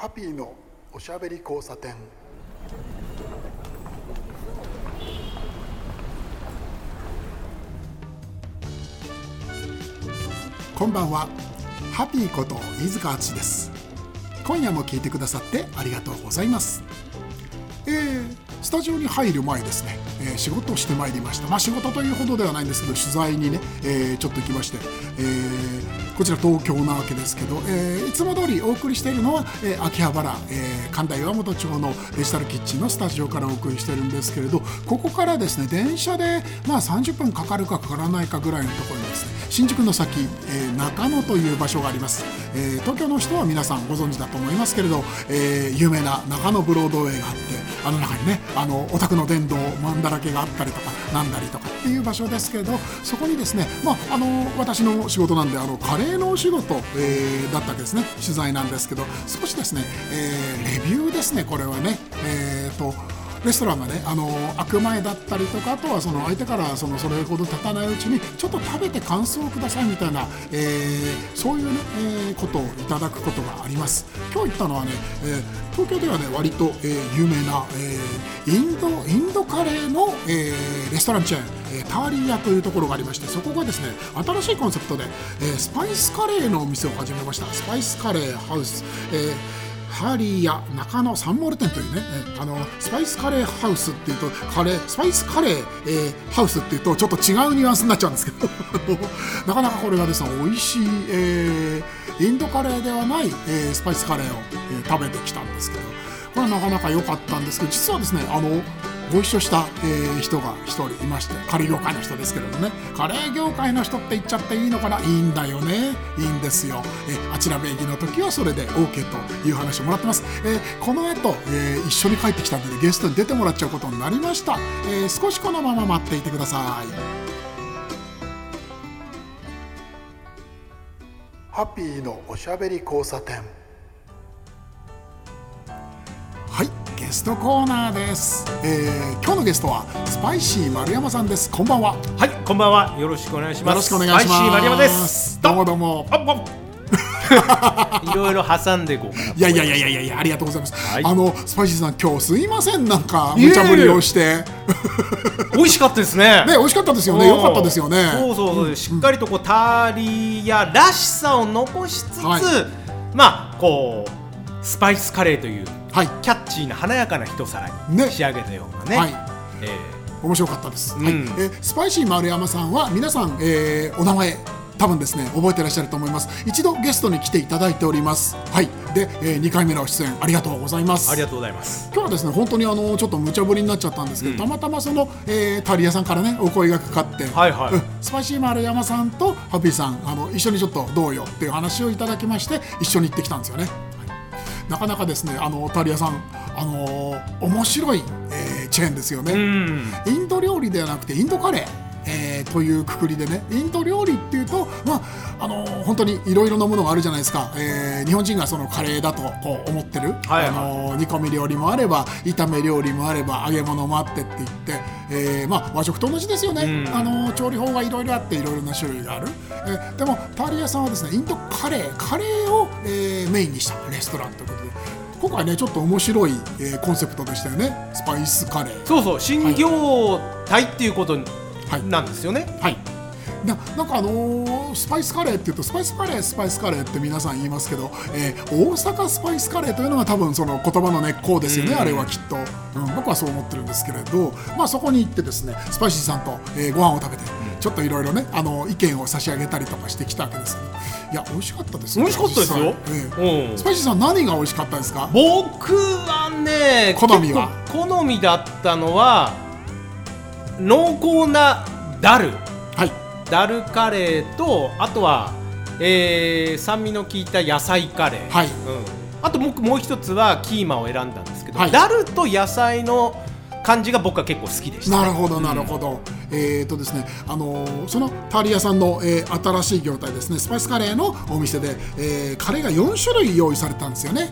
ハピーのおしゃべり交差点。こんばんは。ハピーこと飯塚敦です。今夜も聞いてくださってありがとうございます。えー、スタジオに入る前ですね、えー、仕事をしてまいりました。まあ仕事というほどではないんですけど取材にね、えー、ちょっと行きまして、えー、こちら東京なわけですけど、えー、いつも通りお送りしているのは、えー、秋葉原、えー、神田岩本町のデジタルキッチンのスタジオからお送りしてるんですけれどここからですね電車でまあ30分かかるかかからないかぐらいのところにですね新宿の先、え、中野という場所があります、え、東京の人は皆さんご存知だと思いますけれど、え、有名な中野ブロードウェイがあってあの中にねあのお宅の殿堂マンだらけがあったりとかなんだりとかっていう場所ですけれどそこにですね、まあ、あの私の仕事なんであのカレーのお仕事、えー、だったわけですね取材なんですけど少しですね、えー、レビューですねこれはね。えっ、とレストランがねあの開く前だったりとかあとはその相手からそのそれほど経たないうちにちょっと食べて感想をくださいみたいな、えー、そういうね、えー、ことをいただくことがあります。今日行ったのはね、えー、東京ではね割と、えー、有名な、えー、インドインドカレーの、えー、レストランチェーンえターリー屋というところがありましてそこがですね新しいコンセプトで、えー、スパイスカレーのお店を始めました。スパイスカレーハウス、えーハリーや中野サンモール店というね、あのスパイスカレーハウスっていうとカレースパイスカレー、えー、ハウスっていうとちょっと違うニュアンスになっちゃうんですけど。なかなかこれがですね美味しい、えー、インドカレーではない、えー、スパイスカレーを、え、食べてきたんですけど。これはなかなか良かったんですけど実はですねあのご一緒した、えー、人が一人いましてカレー業界の人ですけれどね。カレー業界の人って言っちゃっていいのかな？いいんだよね。いいんですよ、えー、あちら名義の時はそれで OK という話をもらってます、えー、この後、えー、一緒に帰ってきたのでゲストに出てもらっちゃうことになりました、えー、少しこのまま待っていてください。ハッピーのおしゃべり交差点。ゲストコーナーです、えー、今日のゲストはスパイシー丸山さんです。こんばんは。はいこんばんは。よろしくお願いします。よろしくお願いします。スパイシー丸山です。どうもどうも。いろいろ挟んでいこうかいやいやいやいやいやありがとうございます、はい、あのスパイシーさん今日すいません。なんか無茶ぶりをして。美味しかったですね。ね美味しかったですよね。良かったですよね。そうそうそう、うん、しっかりとこうターリー屋らしさを残しつつ、はい、まあこうスパイスカレーというはい、キャッチーな華やかな一皿に仕上げたようなね。ねはい。えー、面白かったです、うん、はい。えー、スパイシー丸山さんは皆さん、えー、お名前多分ですね覚えてらっしゃると思います。一度ゲストに来ていただいております。はい。で、えー、2回目の出演ありがとうございます。ありがとうございます。今日はですね本当にあのちょっと無茶ぶりになっちゃったんですけど、うん、たまたまその、えー、ターリー屋さんからねお声がかかって、はいはい、うん、スパイシー丸山さんとハッピーさんあの一緒にちょっとどうよっていう話をいただきまして一緒に行ってきたんですよねなかなかですねあのタリアさんあの面白い、えー、チェーンですよね、インド料理ではなくてインドカレーえー、というくくりでねインド料理っていうと、まあ、あのー、本当にいろいろなものがあるじゃないですか、えー、日本人がそのカレーだとこう思ってる、はいはい、あの煮込み料理もあれば炒め料理もあれば揚げ物もあってって言って、えーまあ、和食と同じですよね、あの調理法がいろいろあっていろいろな種類がある、えー、でもターリアさんはですねインドカレーカレーを、えー、メインにしたレストランということで。今回ねちょっと面白い、えー、コンセプトでしたよね。スパイスカレー。そうそう。新業態っていうことなんですよね。はい、はいななんかあのー、スパイスカレーっていうとスパイスカレースパイスカレーって皆さん言いますけど、えー、大阪スパイスカレーというのが多分その言葉の根っこですよね、あれはきっと、うん、僕はそう思ってるんですけれど、まあ、そこに行ってですねスパイシーさんと、えー、ご飯を食べて、ちょっといろいろねあの意見を差し上げたりとかしてきたわけですけど。いや美味しかったです美味しかったですよ、えスパイシーさん何が美味しかったですか？僕はね好みは？好みだったのは濃厚なダル。はい。ダルカレーとあとは、えー、酸味の効いた野菜カレー、はい。うん、あと僕もう一つはキーマを選んだんですけど、はい、ダルと野菜の感じが僕は結構好きでした、ね、なるほどなるほど、うん、えっ、ー、とですねあのー、そのタリアさんの、えー、新しい業態ですねスパイスカレーのお店で、えー、カレーが4種類用意されたんですよね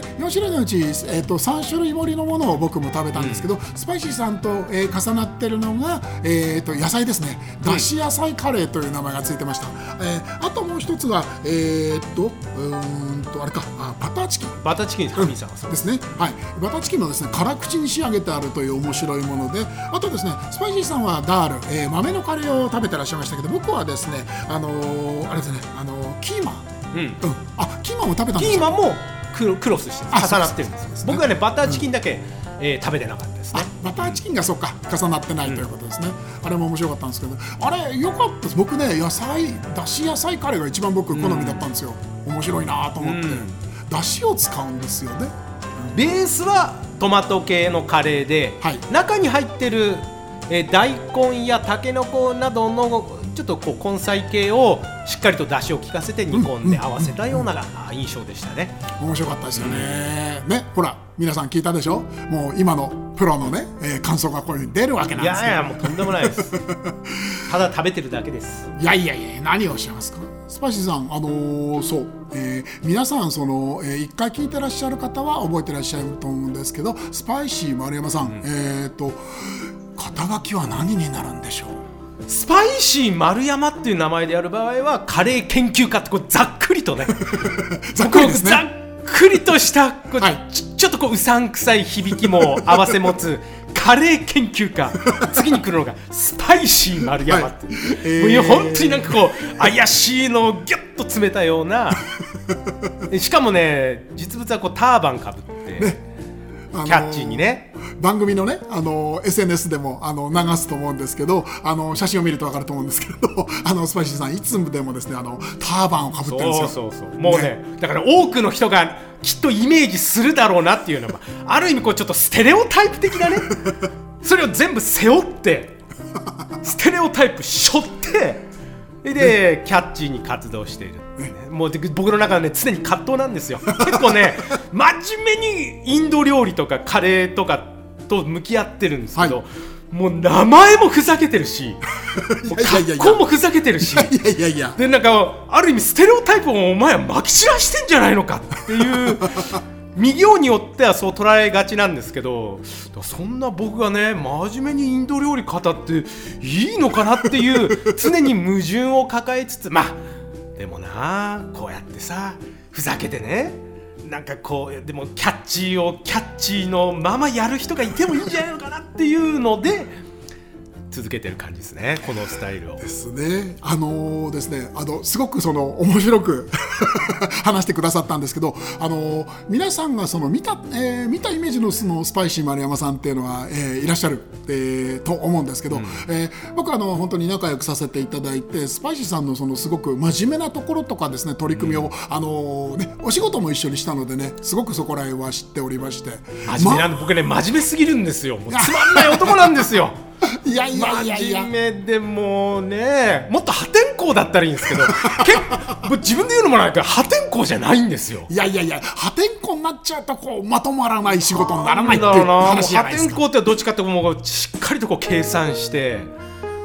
で4種類のうち、えーと、3種類盛りのものを僕も食べたんですけど、うん、スパイシーさんと、えー、重なってるのが、えーと、野菜ですね。だし野菜カレーという名前がついてました、えー、あともう一つがえー、っとうんとあれか。あバターチキン。バターチキンですうん、ですね。はい。バターチキンのですね辛口に仕上げてあるという面白いものであとですねスパイシーさんはダール、えー、豆のカレーを食べてらっしゃいましたけど僕はですねあのー、あれですねあのー、キーマ。ン、うん、うん、あキーマンも食べたんですキーマンもククロスして重なってるんです、ね、僕はねバターチキンだけ、うん、えー、食べてなかったですね。バターチキンがそうか重なってないということですね、うん、あれも面白かったんですけど。あれよかったです。僕ね野菜だし野菜カレーが一番僕好みだったんですよ、うん、面白いなと思って、だしを使うんですよね、ベースはトマト系のカレーで、はい、中に入ってるえー、大根やたけのこなどのちょっとこう根菜系をしっかりと出汁を効かせて煮込んで合わせたような印象でしたね、面白かったですよね、ねほら皆さん聞いたでしょ？もう今のプロのね、えー、感想がこういうふうに出るわけなんですいやいやもうとんでもないです。ただ食べてるだけです。いやいやいや何をおっしゃいますか？スパイシーさんあのー、そう、えー、皆さんその、えー、一回聞いてらっしゃる方は覚えてらっしゃると思うんですけどスパイシー丸山さん、うん、えっ、と肩書きは何になるんでしょう？スパイシー丸山っていう名前でやる場合はカレー研究家ってこうざっくりとね。ざっくりね。ざっくりとしたこう、はい、ちちょっとこううさんくさい響きも合わせ持つカレー研究家。次に来るのがスパイシー丸山って、はい。えー、もう本当になんかこう怪しいのをギュッと詰めたような。しかもね実物はこうターバンかぶって、ね、キャッチーにね。番組のねあの SNS でもあの流すと思うんですけどあの写真を見ると分かると思うんですけど あのスパイシーさんいつでもですねあのターバンをかぶってるんですよ。そうそうそう。もうね、ね、だから多くの人がきっとイメージするだろうなっていうのは ある意味こうちょっとステレオタイプ的なね。それを全部背負って ステレオタイプ背負ってで、キャッチーに活動している、もう僕の中でね常に葛藤なんですよ。結構ね真面目にインド料理とかカレーとかと向き合ってるんですけど、はい、もう名前もふざけてるし 格好もふざけてるし。でなんかある意味ステレオタイプをお前はまき散らしてんじゃないのかっていう右用によってはそう捉えがちなんですけどそんな僕がね真面目にインド料理語っていいのかなっていう 常に矛盾を抱えつつまあでもなこうやってさふざけてねなんかこうでもキャッチーをキャッチーのままやる人がいてもいいんじゃないのかなっていうので続けてる感じですねこのスタイルを。ですね。あのー、ですねあのすごくその面白く 話してくださったんですけど、あのー、皆さんがその見た、えー、見たイメージのそのスパイシー丸山さんっていうのは、えー、いらっしゃる、えー、と思うんですけど、うん、えー、僕はあの本当に仲良くさせていただいてスパイシーさんのそのすごく真面目なところとかですね取り組みを、うん、あのねお仕事も一緒にしたのでねすごくそこら辺は知っておりまして。真面目なんで、ま、僕ね真面目すぎるんですよ。つまんない男なんですよ。いやいやいやいや。真面目でもねもっと破天荒だったらいいんですけど 結自分で言うのもないけど破天荒じゃないんですよ。いやいやいや破天荒になっちゃうとこうまとまらない仕事にならないっていう話じゃないですか。破天荒ってどっちかってもうしっかりとこう計算して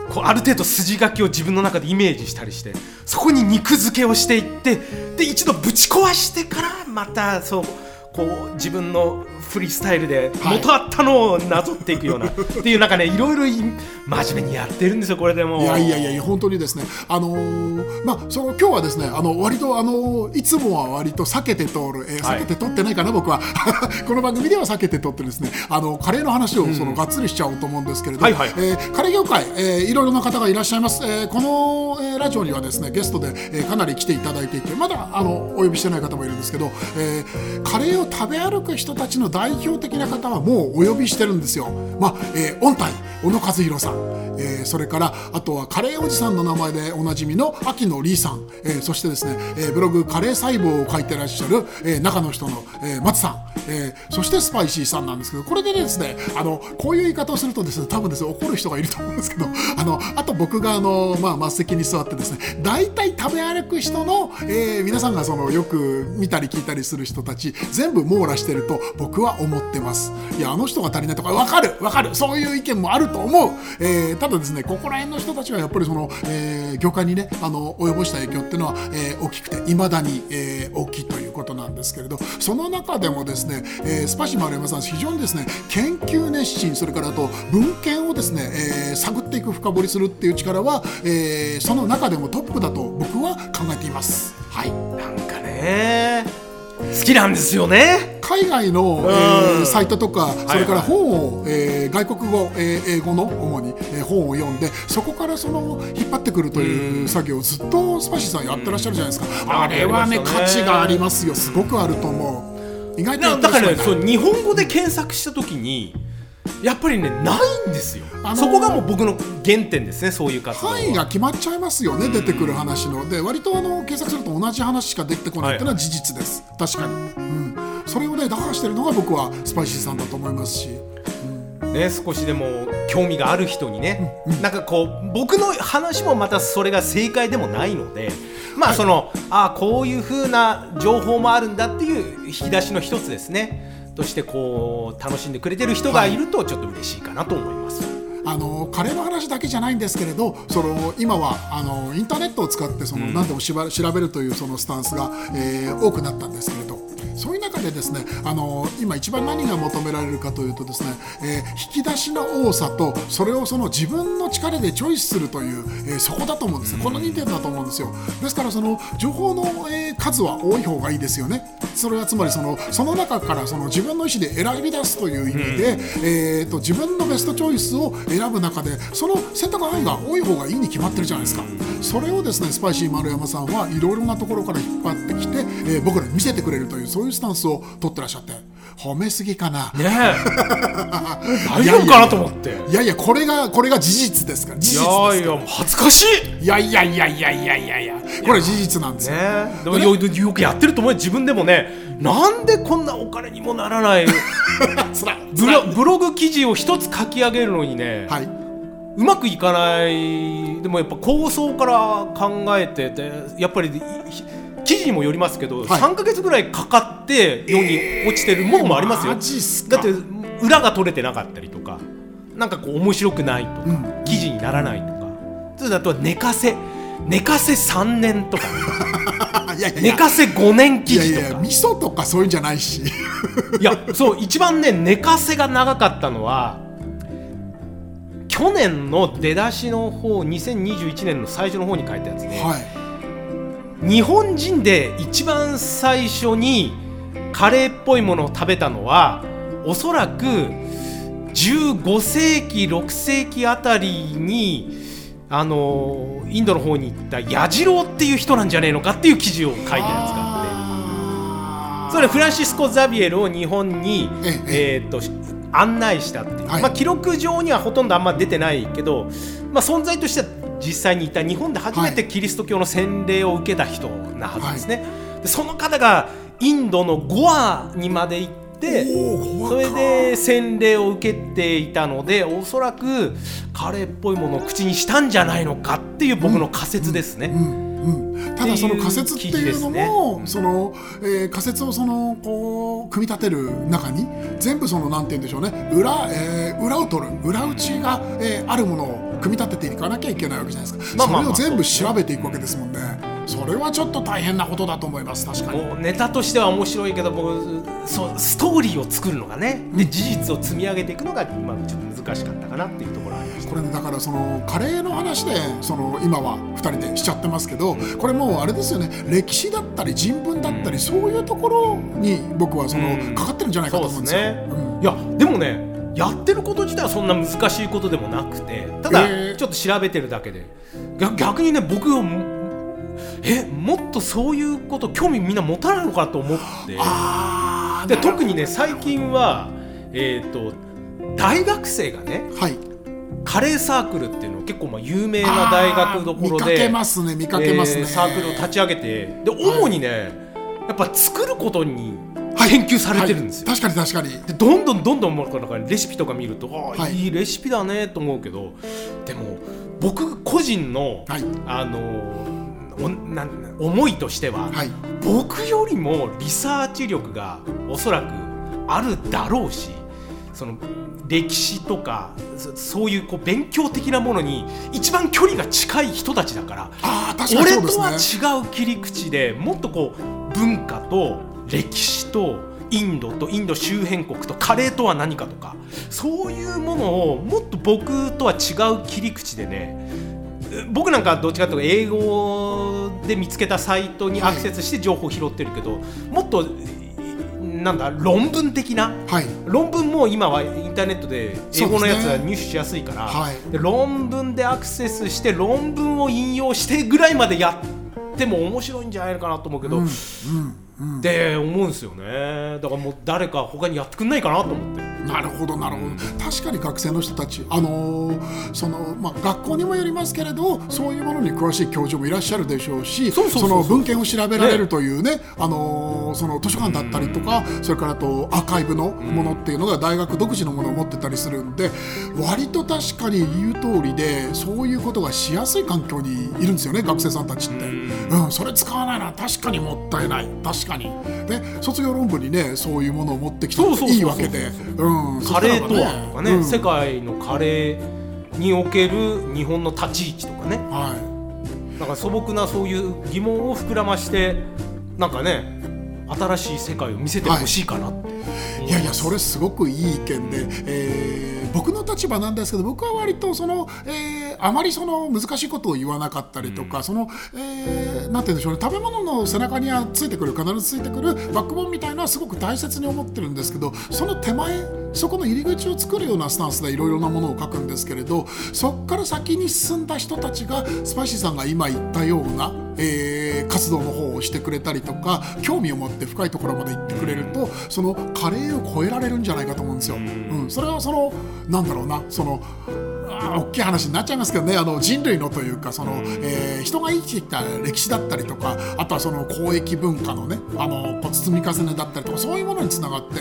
こうある程度筋書きを自分の中でイメージしたりしてそこに肉付けをしていってで一度ぶち壊してからまたそうこう自分のフリースタイルで元あったのをなぞっていくような、はい、っていうなんかねいろいろ真面目にやってるんですよこれでもいやいやいや本当にですね。あのー、まあその今日はですねあの割とあのいつもは割と避けて通る、えー、避けて通ってないかな、はい、僕は。この番組では避けて通ってですねあのカレーの話をそのがっつりしちゃおうと思うんですけれども、はい。えー、カレー業界、えー、いろいろな方がいらっしゃいます、えー、この、えー、ラジオにはですねゲストで、えー、かなり来ていただいていてまだあのお呼びしてない方もいるんですけど、えー、カレーを食べ歩く人たちの代表的な方はもうお呼びしてるんですよ。まあ、えー、音体、小野和弘さん、えー、それからあとはカレーおじさんの名前でおなじみの秋野リーさん、えー、そしてですね、えー、ブログカレー細胞を書いてらっしゃる、えー、中の人の、えー、松さん、えー、そしてスパイシーさんなんですけどこれでですねあのこういう言い方をするとですね多分ですね怒る人がいると思うんですけど あのあと僕があの、まあ、末席に座ってですね大体食べ歩く人の、えー、皆さんがそのよく見たり聞いたりする人たち全部網羅してると僕は思ってます。いやあの人が足りないとか分かる分かるそういう意見もあると思う、えー、ただですねここら辺の人たちはやっぱりその、えー、業界にねあの及ぼした影響っていうのは、えー、大きくていまだに、えー、大きいということなんですけれどその中でもですね、えー、スパシ丸山さん非常にですね研究熱心それからあと文献をですね、えー、探っていく深掘りするっていう力は、えー、その中でもトップだと僕は考えています。はい、なんかね好きなんですよね。海外の、えー、サイトとかそれから本を、えー、外国語、えー、英語の主に、えー、本を読んでそこからその引っ張ってくるという作業をずっとスパシーさんやってらっしゃるじゃないですか。あれはね価値がありますよ。すごくあると思う。意外とだから、ね、そう日本語で検索した時に、やっぱりねないんですよ、あのー、そこがもう僕の原点ですねそういう活動範囲が決まっちゃいますよね、出てくる話の。で割とあの検索すると同じ話しか出てこないっていうのは事実です、はい、確かに、うん、それをね打破してるのが僕はスパイシーさんだと思いますし。ね、少しでも興味がある人にね、うんうん、なんかこう僕の話もまたそれが正解でもないのでまあその、はい、あこういうふうな情報もあるんだっていう引き出しの一つですね。としてこう楽しんでくれてる人がいるとちょっと嬉しいかなと思います。あのカレーの話だけじゃないんですけれどその今はあのインターネットを使ってその、うん、何でも調べるというそのスタンスが、えー、多くなったんですけれどそういう中でですねあの今一番何が求められるかというとですね、えー、引き出しの多さとそれをその自分の力でチョイスするという、えー、そこだと思うんですね。この2点だと思うんですよ。ですからその情報の、えー、数は多い方がいいですよね。それはつまりそのその中からその自分の意思で選び出すという意味で、えーと、自分のベストチョイスを選ぶ中でその選択範囲が多い方がいいに決まってるじゃないですか。それをですねスパイシー丸山さんはいろいろなところから引っ張ってきて、えー、僕らに見せてくれるというそういういうスタンスを取ってらっしゃって褒めすぎかな。ね 大丈夫かなと思って。いやいやこれがこれが事実ですから。事実いやいや恥ずかしい。いやいやいやいやいやいや。いやこれ事実なんですよ、ね、でもよよくやってると思う自分でもね。なんでこんなお金にもならない。ブロブログ記事を一つ書き上げるのにね、はい、うまくいかない。でもやっぱ構想から考えててやっぱり記事にもよりますけど、はい、3か月ぐらいかかって世に落ちてるものもありますよ、えー、だって裏が取れてなかったりとかなんかこう面白くないとか、うん、記事にならないとか。それだと寝かせ寝かせ3年とか、いやいや寝かせ5年記事とか。いやいや味噌とかそういうんじゃないし。いやそう一番ね寝かせが長かったのは去年の出だしの方2021年の最初の方に書いたやつで、はい日本人で一番最初にカレーっぽいものを食べたのはおそらく15世紀6世紀あたりにあのインドの方に行った矢次郎っていう人なんじゃねえのかっていう記事を書いたやつがあって。それフランシスコ・ザビエルを日本にえーと案内したっていう、まあ記録上にはほとんどあんま出てないけど、まあ、存在としては実際にいた日本で初めてキリスト教の洗礼を受けた人なはずですね。はい、でその方がインドのゴアにまで行ってそれで洗礼を受けていたのでおそらくカレーっぽいものを口にしたんじゃないのかっていう僕の仮説ですね。うんうんうん、ただその仮説っていうのも、ね、その、えー、仮説をそのこう組み立てる中に全部そのなんて言うんでしょうね。裏,、えー、裏を取る。裏打ちが、えー、あるものを組み立てていかなきゃいけないわけじゃないですか、まあ、それを全部調べていくわけですもんね。それはちょっと大変なことだと思います。確かに。ネタとしては面白いけど僕そうストーリーを作るのがね。で事実を積み上げていくのが今ちょっと難しかったかなっていうところありましこれ、ね、だからそのカレーの話でその今は2人でしちゃってますけどこれもうあれですよね。歴史だったり人文だったり、そういうところに僕はその、かかってるんじゃないかと思うんですよ。ね。いやでもねやってること自体はそんな難しいことでもなくてただちょっと調べてるだけで。逆にね僕えもっとそういうこと興味みんな持たないのかと思って。で特にね最近は、えーと、大学生がね、はい、カレーサークルっていうの結構まあ有名な大学どころで見かけますね見かけますね、えー、サークルを立ち上げてで主にね、はい、やっぱ作ることに研究されてるんですよ、はい、確かに確かに。でどんどんどんどんなんかレシピとか見るとああ、い、いレシピだねと思うけどでも僕個人の、あのな思いとしては、はい、僕よりもリサーチ力がおそらくあるだろうしその歴史とかそういうこう勉強的なものに一番距離が近い人たちだから俺とは違う切り口でもっとこう文化と歴史とインドとインド周辺国とカレーとは何かとかそういうものをもっと僕とは違う切り口でね僕なんかどっちかというと英語で見つけたサイトにアクセスして情報を拾ってるけど、もっとなんだ論文的な、はい、論文も今はインターネットで英語のやつは入手しやすいから、ねはい、論文でアクセスして論文を引用してぐらいまでやっても面白いんじゃないかなと思うけど、うんうんって思うんですよね。だからもう誰か他にやってくんないかなと思って。なるほどなるほど、確かに学生の人たちあのー、そのまあ学校にもよりますけれどそういうものに詳しい教授もいらっしゃるでしょうしその文献を調べられるというね、ね、あのー、その図書館だったりとか、それからとアーカイブのものっていうのが大学独自のものを持ってたりするんで割と確かに言う通りでそういうことがしやすい環境にいるんですよね学生さんたちって、うん、それ使わないのは確かにもったいない確かに。で卒業論文にねそういうものを持ってきたらいいわけで。カレーとはとかね、うん、世界のカレーにおける日本の立ち位置とかね、はい、なんか素朴なそういう疑問を膨らましてなんかね新しい世界を見せてほしいかなって、はい、いやいやそれすごくいい意見で、えー、僕の立場なんですけど僕は割とその、えー、あまりその難しいことを言わなかったりとか、うん、その、えー、なんて言うんでしょうね食べ物の背中にはついてくる必ずついてくるバックボーンみたいなのはすごく大切に思ってるんですけどその手前そこの入り口を作るようなスタンスでいろいろなものを書くんですけれどそこから先に進んだ人たちがスパイシーさんが今言ったような、えー、活動の方をしてくれたりとか興味を持って深いところまで行ってくれるとそのカレーを超えられるんじゃないかと思うんですよ。うん、それはそのなんだろうなその大きい話になっちゃいますけどねあの人類のというかその、えー、人が生きてきた歴史だったりとかあとはその交易文化のねあの積み重ねだったりとかそういうものにつながって、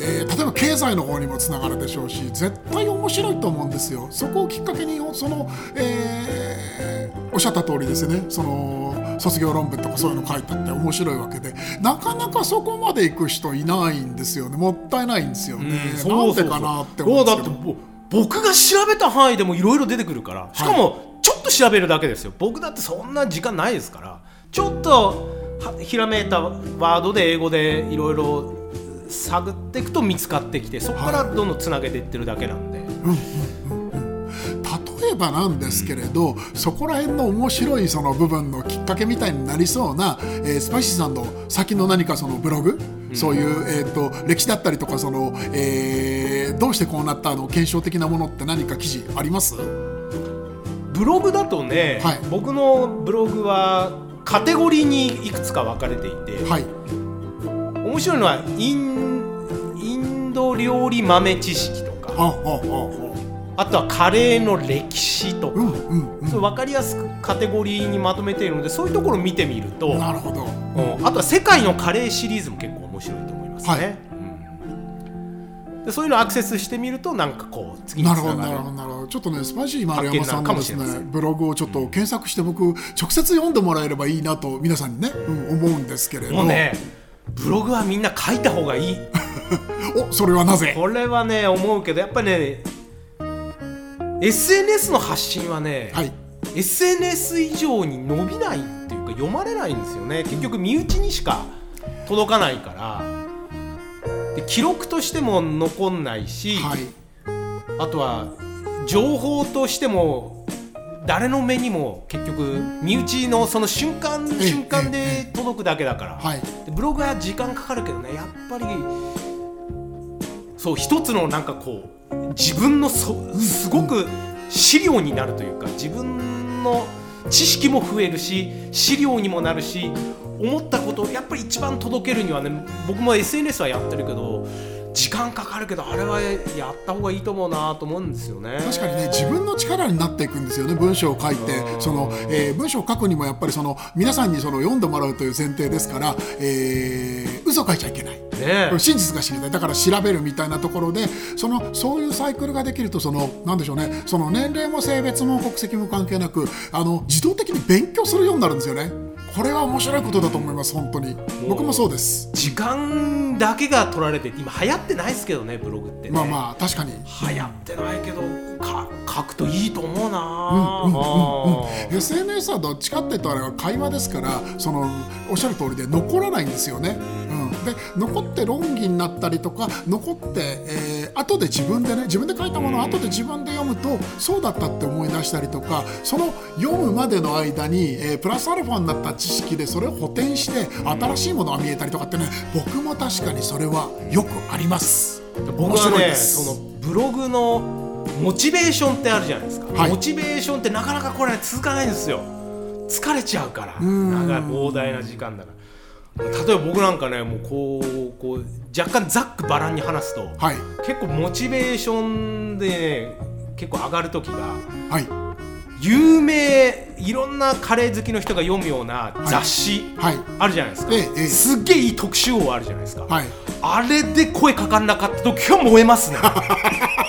えー、例えば経済の方にもつながるでしょうし絶対面白いと思うんですよ。そこをきっかけにその、えー、おっしゃった通りですね。その卒業論文とかそういうの書いたって面白いわけで。なかなかそこまで行く人いないんですよね。もったいないんですよね。うん、なんでかなって思うんですけど。僕が調べた範囲でもいろいろ出てくるから。しかもちょっと調べるだけですよ。僕だってそんな時間ないですから。ちょっとひらめいたワードで英語でいろいろ探っていくと見つかってきてそこからどんどんつなげていってるだけなんで。はいうんうん。例えばなんですけれどそこら辺の面白いその部分のきっかけみたいになりそうな、えー、スパイシーさんの先の何かそのブログ、うん、そういう、えーと、歴史だったりとかその、えー、どうしてこうなったの？検証的なものって何か記事あります？ブログだとね、はい、僕のブログはカテゴリーにいくつか分かれていて、はい、面白いのはインインド料理豆知識とか。ああああ。あとはカレーの歴史とか、うんうんうん、そう分かりやすくカテゴリーにまとめているのでそういうところを見てみるとなるほど、うん、あとは世界のカレーシリーズも結構面白いと思いますね。はい。でそういうのをアクセスしてみるとなんかこう次につながる。なるほどなるほどちょっとねスパイシー丸山さんのですねブログをちょっと検索して僕直接読んでもらえればいいなと皆さんにね、うん、思うんですけれど。もねブログはみんな書いた方がいい。おそれはなぜ？これはね思うけどやっぱね SNS の発信はね、はい、SNS 以上に伸びないっていうか読まれないんですよね。結局身内にしか届かないから。で記録としても残んないし、はい、あとは情報としても誰の目にも結局身内のその瞬間瞬間で届くだけだから、はい、ブログは時間かかるけどね。やっぱりそう一つのなんかこう自分のそすごく資料になるというか自分の知識も増えるし資料にもなるし思ったことをやっぱり一番届けるにはね僕も SNS はやってるけど時間かかるけどあれはやった方がいいと思うなと思うんですよね。確かにね自分の力になっていくんですよね文章を書いて。その、えー、文章を書くにもやっぱりその皆さんにその読んでもらうという前提ですから、えー、嘘書いちゃいけない。ね、真実が知りたい。だから調べるみたいなところでそのそういうサイクルができるとそのなんでしょうね。その年齢も性別も国籍も関係なくあの自動的に勉強するようになるんですよね。これは面白いことだと思います本当に。僕もそうです。時間だけが取られて今流行ってないですけどねブログって、ね、まあまあ確かに。流行ってないけどか書くといいと思うな、うんうんうんうん、SNS はどっちかっていうとあれは会話ですからそのおっしゃる通りで残らないんですよね、うん、で残って論議になったりとか残って、えー、後で自分でね自分で書いたものを後で自分で読むとそうだったって思い出したりとかその読むまでの間に、えー、プラスアルファになった知識でそれを補填して新しいものが見えたりとかってね僕も確かにそれはよくあります。僕はねそのブログのモチベーションってあるじゃないですか、はい、モチベーションってなかなかこれ、ね、続かないんですよ。疲れちゃうから。長い膨大な時間だから例えば僕なんかねもうこうこう若干ざっくばらんに話すと、はい、結構モチベーションで、ね、結構上がる時が、はい、有名いろんなカレー好きの人が読むような雑誌、はい、あるじゃないですか、ええ、すっげえいい特集王あるじゃないですか、はい、あれで声かかんなかった時は燃えますね。だか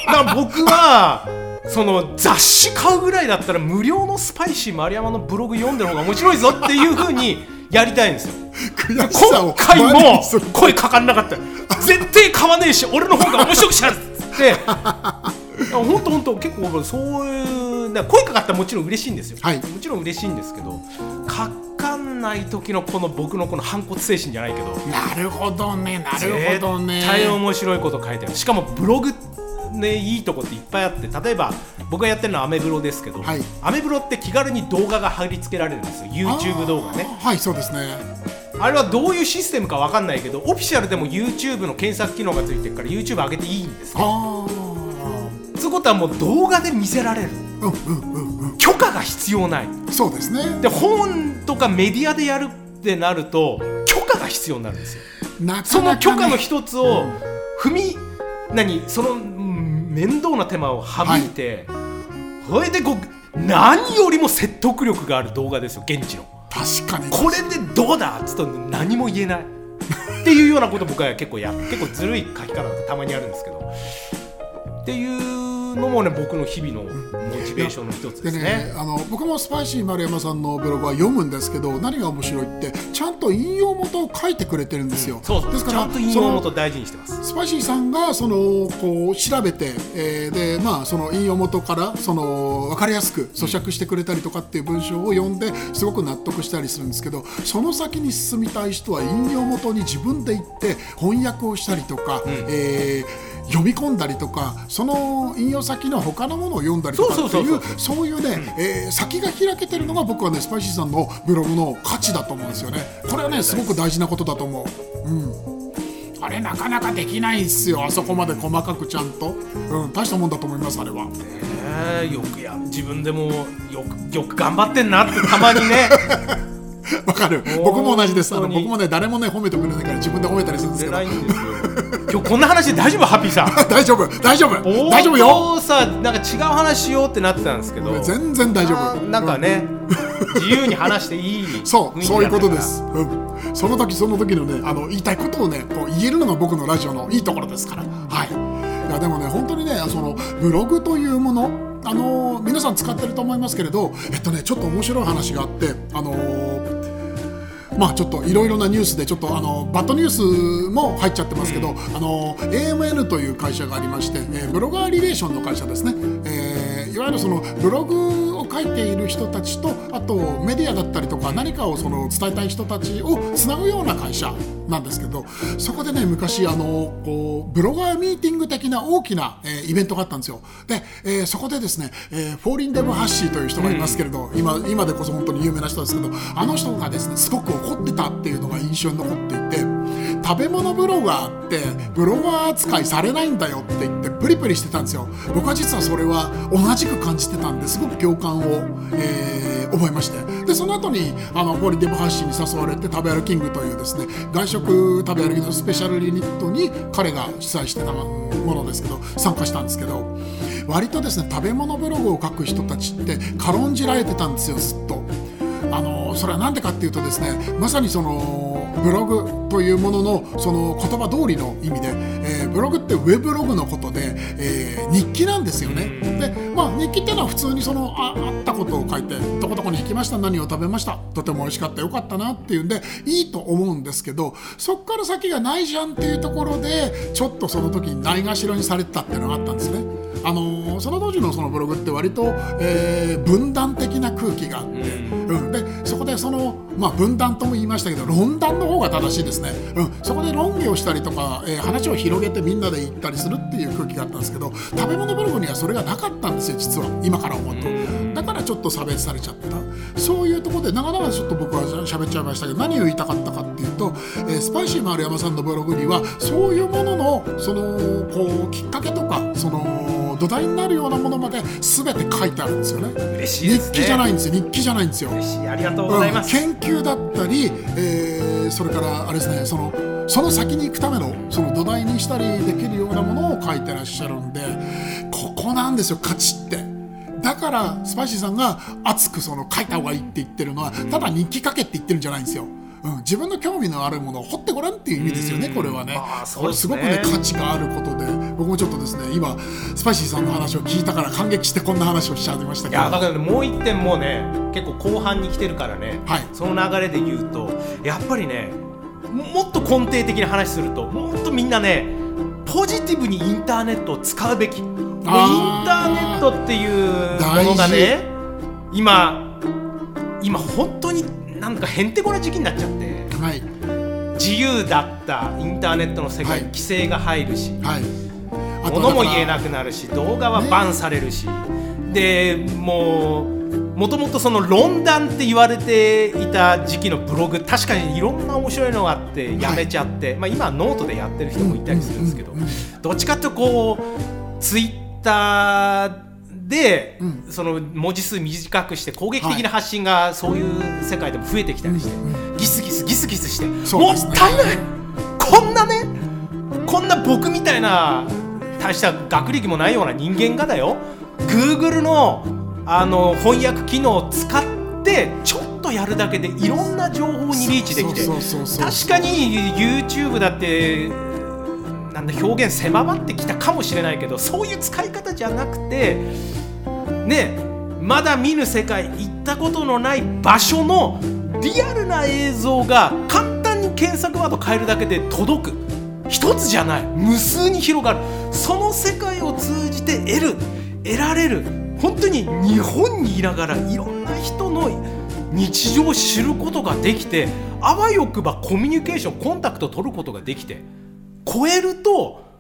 ら僕はその雑誌買うぐらいだったら無料のスパイシー丸山のブログ読んでる方が面白いぞっていうふうにやりたいんですよ今回も声かかんなかった。絶対買わねえし俺の方が面白くしゃるって。本当本当結構そういう声かかったらもちろん嬉しいんですよ、はい、もちろん嬉しいんですけどかかんない時のこの僕のこの反骨精神じゃないけど。なるほどねなるほどね。絶対面白いこと書いてる。しかもブログねいいとこっていっぱいあって例えば僕がやってるのはアメブロですけど、はい、アメブロって気軽に動画が貼り付けられるんですよ。YouTube 動画ね。はいそうですねあれはどういうシステムか分かんないけどオフィシャルでも YouTube の検索機能がついてるから YouTube 上げていいんですよつうことはもう動画で見せられる、うんうんうんうん、許可が必要ない。そうですね。で本とかメディアでやるってなると許可が必要になるんですよ。なかなか、ね、その許可の一つを踏み、うん、何その面倒な手間を省いて、はい、それでこう何よりも説得力がある動画ですよ現地の確かに。これでどうだっつと何も言えない。っていうようなこと僕は結構や結構ずるい書き方がたまにあるんですけど。っていうのもね僕の日々のモチベーションの一つですね。ね、あの僕もスパイシー丸山さんのブログは読むんですけど何が面白いってちゃんと引用元を書いてくれてるんですよ、うん、そうですからちゃんと引用元大事にしてます。スパイシーさんがそのこう調べて、えー、でまあその引用元からその分かりやすく咀嚼してくれたりとかっていう文章を読んですごく納得したりするんですけどその先に進みたい人は引用元に自分で行って翻訳をしたりとか、うん、えー読み込んだりとかその引用先の他のものを読んだりとかっていうそういうね、えー、先が開けてるのが僕はねスパイシーさんのブログの価値だと思うんですよね。これはねす。ごく大事なことだと思う。うん。あれなかなかできないんすよ。あそこまで細かくちゃんと、うん、大したもんだと思いますあれは。えー、よくや自分でもよくよく頑張ってんなってたまにね わかる。僕も同じです。あの僕もね誰もね褒めてくれないから自分で褒めたりするんですけど。今日こんな話大丈夫？ハッピーさん。大丈夫。大丈夫。大丈夫よ。さなんか違う話しようってなってたんですけど。全然大丈夫。なんかね、自由に話していい そうそういうことです、うん、その時その時のねあの言いたいことをねこう言えるのが僕のラジオのいいところですから。はい。いやでもね本当にねそのブログというものあのー、皆さん使ってると思いますけれどえっとねちょっと面白い話があってあのーまあちょっといろいろなニュースでちょっとあのバッドニュースも入っちゃってますけど、うん、あの AMN という会社がありまして、えー、ブロガーリレーションの会社ですね、えー、いわゆるそのブログ書いている人たちとあとメディアだったりとか何かをその伝えたい人たちをつなぐような会社なんですけどそこでね昔あのこうブロガーミーティング的な大きな、えー、イベントがあったんですよ。で、えー、そこでですね、えー、フォーリン・デブ・ハッシーという人がいますけれど、今今でこそ本当に有名な人ですけどあの人がですねすごく怒ってたっていうのが印象に残っていて食べ物ブロガーってブロガー扱いされないんだよって言ってプリプリしてたんですよ僕は実はそれは同じく感じてたんですごく共感を、えー、覚えましてでその後にあのホリデブハッシーに誘われて食べ歩キングというですね外食食べ歩きのスペシャルユニットに彼が主催してたものですけど参加したんですけど割とですね食べ物ブログを書く人たちって軽んじられてたんですよずっと。あのそれは何でかっていうとですねまさにそのブログというもののその言葉通りの意味で、えー、ブログってウェブログのことで、えー、日記なんですよね。で、まあ、日記っていうのは普通にそのああったことを書いてどこどこに行きました何を食べましたとても美味しかったよかったなっていうんでいいと思うんですけどそっから先がないじゃんっていうところでちょっとその時にないがしろにされてたっていうのがあったんですね。あのー、その当時のそのブログって割と、えー、分断的な空気があって、うん、でそこでその、まあ、分断とも言いましたけど論断の方が正しいですね、うん、そこで論議をしたりとか、えー、話を広げてみんなで行ったりするっていう空気があったんですけど食べ物ブログにはそれがなかったんですよ実は。今から思うと。だからちょっと差別されちゃった。そういうところで長々ちょっと僕は喋っちゃいましたけど何を言いたかったかっていうと、えー、スパイシー丸山さんのブログにはそういうもののそのこうきっかけとかその土台になるようなものまで全て書いてあるんですよね。嬉しい、ね、日記じゃないんですよ。日記じゃないんですよ。嬉しい。ありがとうございます、うん、研究だったり、えー、それからあれですねそのその先に行くためのその土台にしたりできるようなものを書いてらっしゃるんでここなんですよ価値って。だからスパイシーさんが熱くその書いた方がいいって言ってるのはただ日記書けって言ってるんじゃないんですようん、自分の興味のあるものを掘ってごらんっていう意味ですよね、これはね。まあ、すね。これすごくね価値があることで。僕もちょっとですね今スパイシーさんの話を聞いたから感激してこんな話をしちゃいましたけど。いやだから、ね、もう一点もね結構後半に来てるからね、はい、その流れで言うとやっぱりねもっと根底的な話するともっとみんなねポジティブにインターネットを使うべき。インターネットっていうものがね今今本当になんかへんてこな時期になっちゃって、はい、自由だったインターネットの世界に規制が入るし、はい、物も言えなくなるし動画はバンされるし、ね、でもうもともとその論壇って言われていた時期のブログ確かにいろんな面白いのがあってやめちゃって、はい、まあ、今はノートでやってる人もいたりするんですけど、どっちかっていうとこうツイッターで、うん、その文字数短くして攻撃的な発信がそういう世界でも増えてきたりして、はい、ギスギスギスギスして、ね、もったいない。こんなねこんな僕みたいな大した学歴もないような人間がだよ。Google のあの翻訳機能を使ってちょっとやるだけでいろんな情報にリーチできて確かに YouTube だってなんだ表現狭まってきたかもしれないけどそういう使い方じゃなくてねまだ見ぬ世界行ったことのない場所のリアルな映像が簡単に検索ワード変えるだけで届く。一つじゃない。無数に広がる。その世界を通じて得る得られる。本当に日本にいながらいろんな人の日常を知ることができてあわよくばコミュニケーションコンタクト取ることができて超えると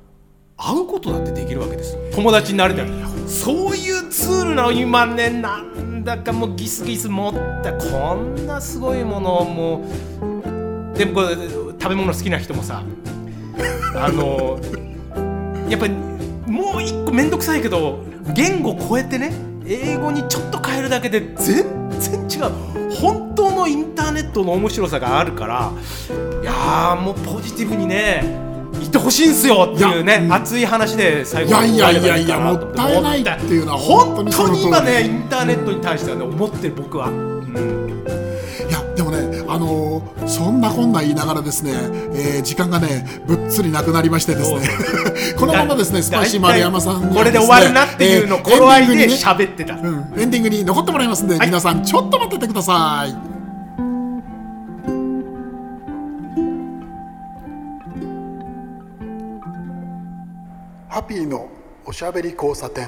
会うことだってできるわけです。友達になれたりそういうツールの今ねなんだかもうギスギス持った。こんなすごいものをもう。でもこれ食べ物好きな人もさ。あのやっぱりもう一個面倒くさいけど言語超えてね。英語にちょっと変えるだけで全然違う。本当のインターネットの面白さがあるから。いやもうポジティブにね言ってほしいんすよっていうね、うん、熱い話で最後いやいやいやいやもったいないっていうのは本当に今ねインターネットに対してはね思ってる僕は。うん。いやでもね、あのー、そんなこんな言いながらですね、えー、時間がねぶっつりなくなりましてですね。このままですねスパイシー丸山さんこれで終わるなっていうのを頃合いで喋ってた、うん、エンディングに残ってもらいますんで、はい、皆さんちょっと待っててください。ハピーのおしゃべり交差点。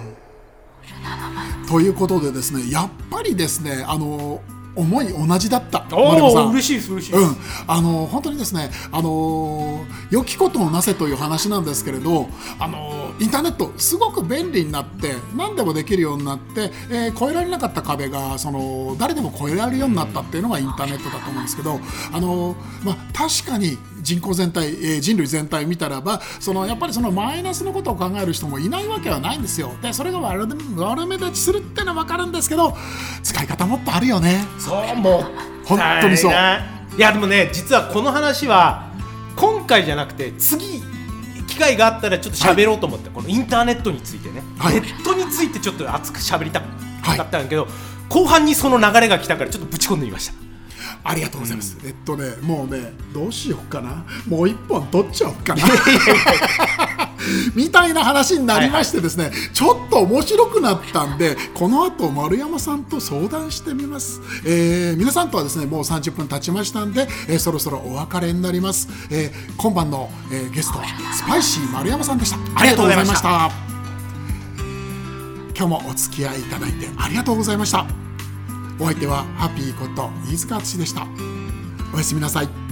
ということでですねやっぱりですねあの思い同じだった。嬉しいです嬉しいうん、あの本当にですねあの良きことをなせという話なんですけれどあのインターネットすごく便利になって何でもできるようになって、えー、越えられなかった壁がその誰でも越えられるようになったっていうのがインターネットだと思うんですけどあの、まあ、確かに人口全体、えー、人類全体見たらばそのやっぱりそのマイナスのことを考える人もいないわけはないんですよ。でそれが悪悪目立ちするってのは分かるんですけど使い方もっとあるよね。そうもう本当にそう。いやでもね実はこの話は今回じゃなくて次機会があったらちょっと喋ろうと思って、はい、このインターネットについてね、はい、ネットについてちょっと熱く喋りたかったんだけど、はい、後半にその流れが来たからちょっとぶち込んでみましたありがとうございます、うん、えっとねもうねどうしようかな。もう一本取っちゃおうかな。みたいな話になりましてですね、はいはい、ちょっと面白くなったんでこの後丸山さんと相談してみます、えー、皆さんとはですねもう30分経ちましたんで、えー、そろそろお別れになります、えー、今晩の、えー、ゲストはスパイシー丸山さんでした。ありがとうございました。今日もお付き合いいただいてありがとうございましたお相手はハッピーこと飯塚敦でした。おやすみなさい。